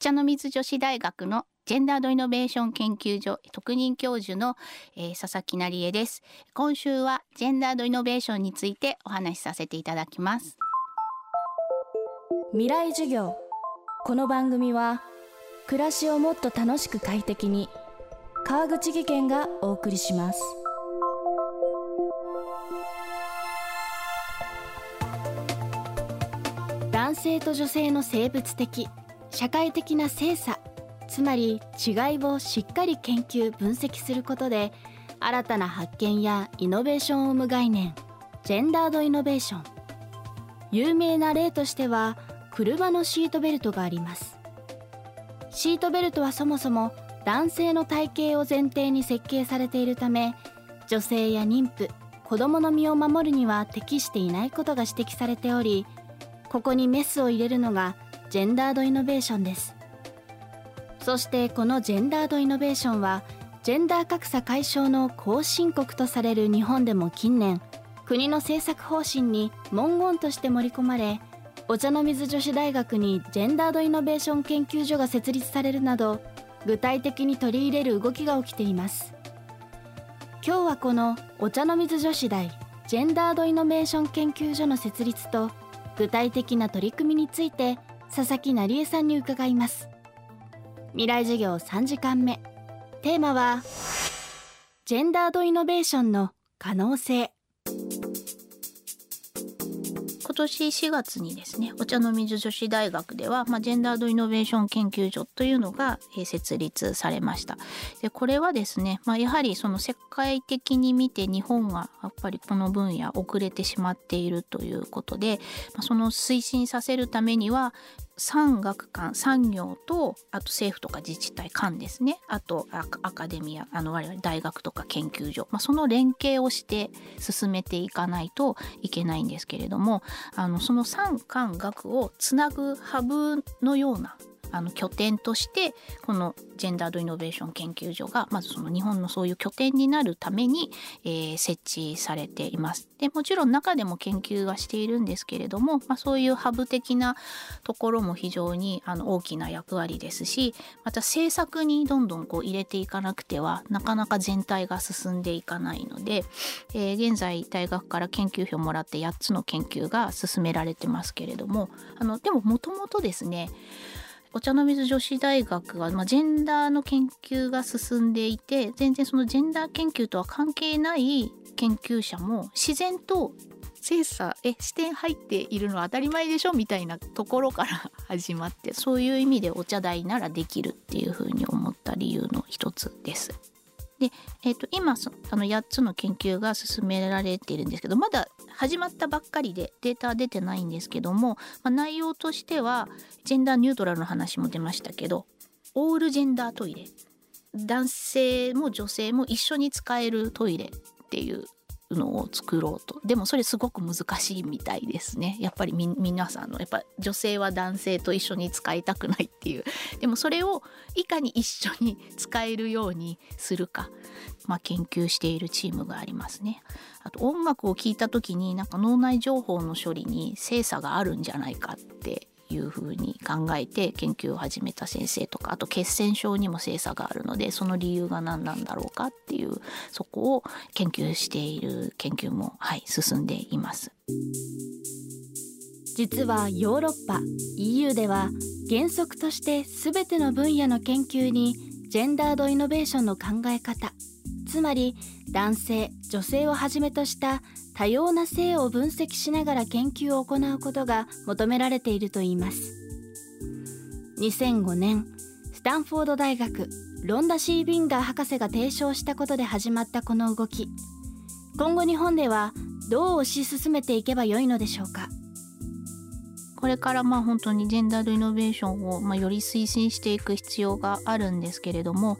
茶の水女子大学のジェンダードイノベーション研究所特任教授の、えー、佐々木成恵です。今週はジェンダードイノベーションについてお話しさせていただきます。未来授業。この番組は暮らしをもっと楽しく快適に川口義賢がお送りします。男性と女性の生物的社会的な性差つまり違いをしっかり研究分析することで新たな発見やイノベーションを生む概念ジェンダードイノベーション。有名な例としては車のシートベルトがあります。シートベルトはそもそも男性の体型を前提に設計されているため女性や妊婦子供の身を守るには適していないことが指摘されておりここにメスを入れるのがジェンダードイノベーションです。そしてこのジェンダードイノベーションはジェンダー格差解消の後進国とされる日本でも近年国の政策方針に文言として盛り込まれお茶の水女子大学にジェンダードイノベーション研究所が設立されるなど具体的に取り入れる動きが起きています。今日はこのお茶の水女子大ジェンダードイノベーション研究所の設立と具体的な取り組みについて佐々木成江さんに伺います。未来授業3時間目。テーマはジェンダードイノベーションの可能性。今年4月にですねお茶の水女子大学では、まあ、ジェンダードイノベーション研究所というのが、えー、設立されました。でこれはですね、まあ、やはりその世界的に見て日本がやっぱりこの分野遅れてしまっているということで、まあ、その推進させるためには産学官産業とあと政府とか自治体間ですね。あとアカデミアあの我々大学とか研究所、まあ、その連携をして進めていかないといけないんですけれどもあのその産官学をつなぐハブのようなあの拠点としてこのジェンダードイノベーション研究所がまずその日本のそういう拠点になるために、えー、設置されています。でもちろん中でも研究はしているんですけれども、まあ、そういうハブ的なところも非常にあの大きな役割ですしまた政策にどんどんこう入れていかなくてはなかなか全体が進んでいかないので、えー、現在大学から研究費をもらって8つの研究が進められてますけれどもあのでももともとですねお茶の水女子大学は、まあ、ジェンダーの研究が進んでいて全然そのジェンダー研究とは関係ない研究者も自然と精査え視点入っているのは当たり前でしょみたいなところから 始まってそういう意味でお茶代ならできるっていうふうに思った理由の一つです。で、えー、と今あの8つの研究が進められているんですけどまだ始まったばっかりでデータは出てないんですけども、まあ、内容としてはジェンダーニュートラルの話も出ましたけどオールジェンダートイレ。男性も女性も一緒に使えるトイレっていうのを作ろうと。でもそれすごく難しいみたいですね。やっぱり皆さんのやっぱ女性は男性と一緒に使いたくないっていう。でもそれをいかに一緒に使えるようにするか、まあ、研究しているチームがありますね。あと音楽を聴いた時になんか脳内情報の処理に精査があるんじゃないかっていうふうに考えて研究を始めた先生とかあと血栓症にも精査があるのでその理由が何なんだろうかっていうそこを研究している研究も、はい、進んでいます。実はヨーロッパ EU では原則として全ての分野の研究にジェンダードイノベーションの考え方つまり男性女性をはじめとした多様な性を分析しながら研究を行うことが求められているといいます。2005年スタンフォード大学ロンダ・シー・ビンガー博士が提唱したことで始まったこの動き。今後日本ではどう推し進めていけばよいのでしょうか。これからまあ本当にジェンダードイノベーションをまより推進していく必要があるんですけれども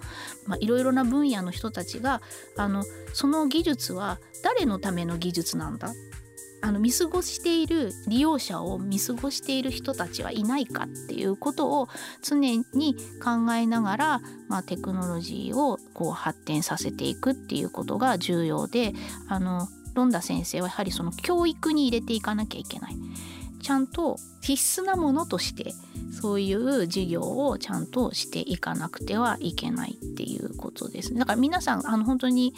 いろいろな分野の人たちがあのその技術は誰のための技術なんだ？あの見過ごしている利用者を見過ごしている人たちはいないかっていうことを常に考えながら、まあ、テクノロジーをこう発展させていくっていうことが重要であのロンダ先生はやはりその教育に入れていかなきゃいけない。ちゃんと必須なものとしてそういう授業をちゃんとしていかなくてはいけないっていうことですね。だから皆さんあの本当に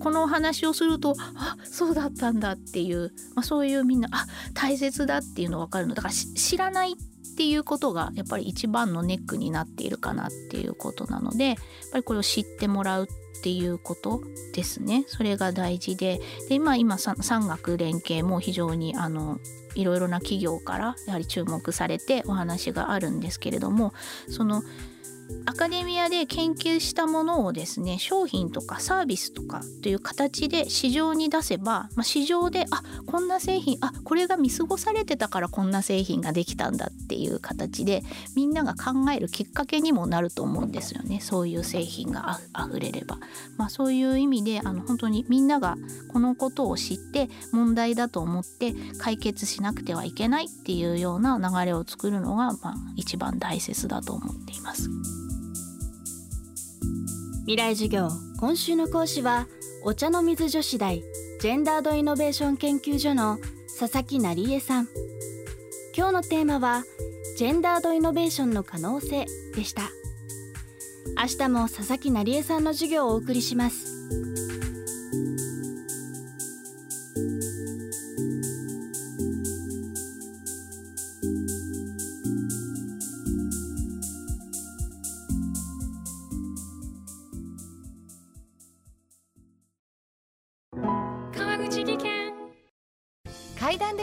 このお話をするとあそうだったんだっていう、まあ、そういうみんなあ大切だっていうの分かるの。だから知らないっていうことがやっぱり一番のネックになっているかなっていうことなのでやっぱりこれを知ってもらうっっていうことですね。それが大事で。で、まあ、今産学連携も非常にあのいろいろな企業からやはり注目されてお話があるんですけれどもそのアカデミアで研究したものをですね商品とかサービスとかという形で市場に出せば、まあ、市場であこんな製品あこれが見過ごされてたからこんな製品ができたんだっていう形でみんなが考えるきっかけにもなると思うんですよねそういう製品があふれれば、まあ、そういう意味であの本当にみんながこのことを知って問題だと思って解決しなくてはいけないっていうような流れを作るのが、まあ、一番大切だと思っています。未来授業今週の講師はお茶の水女子大ジェンダードイノベーション研究所の佐々木成恵さん。今日のテーマはジェンダードイノベーションの可能性でした。明日も佐々木成恵さんの授業をお送りします。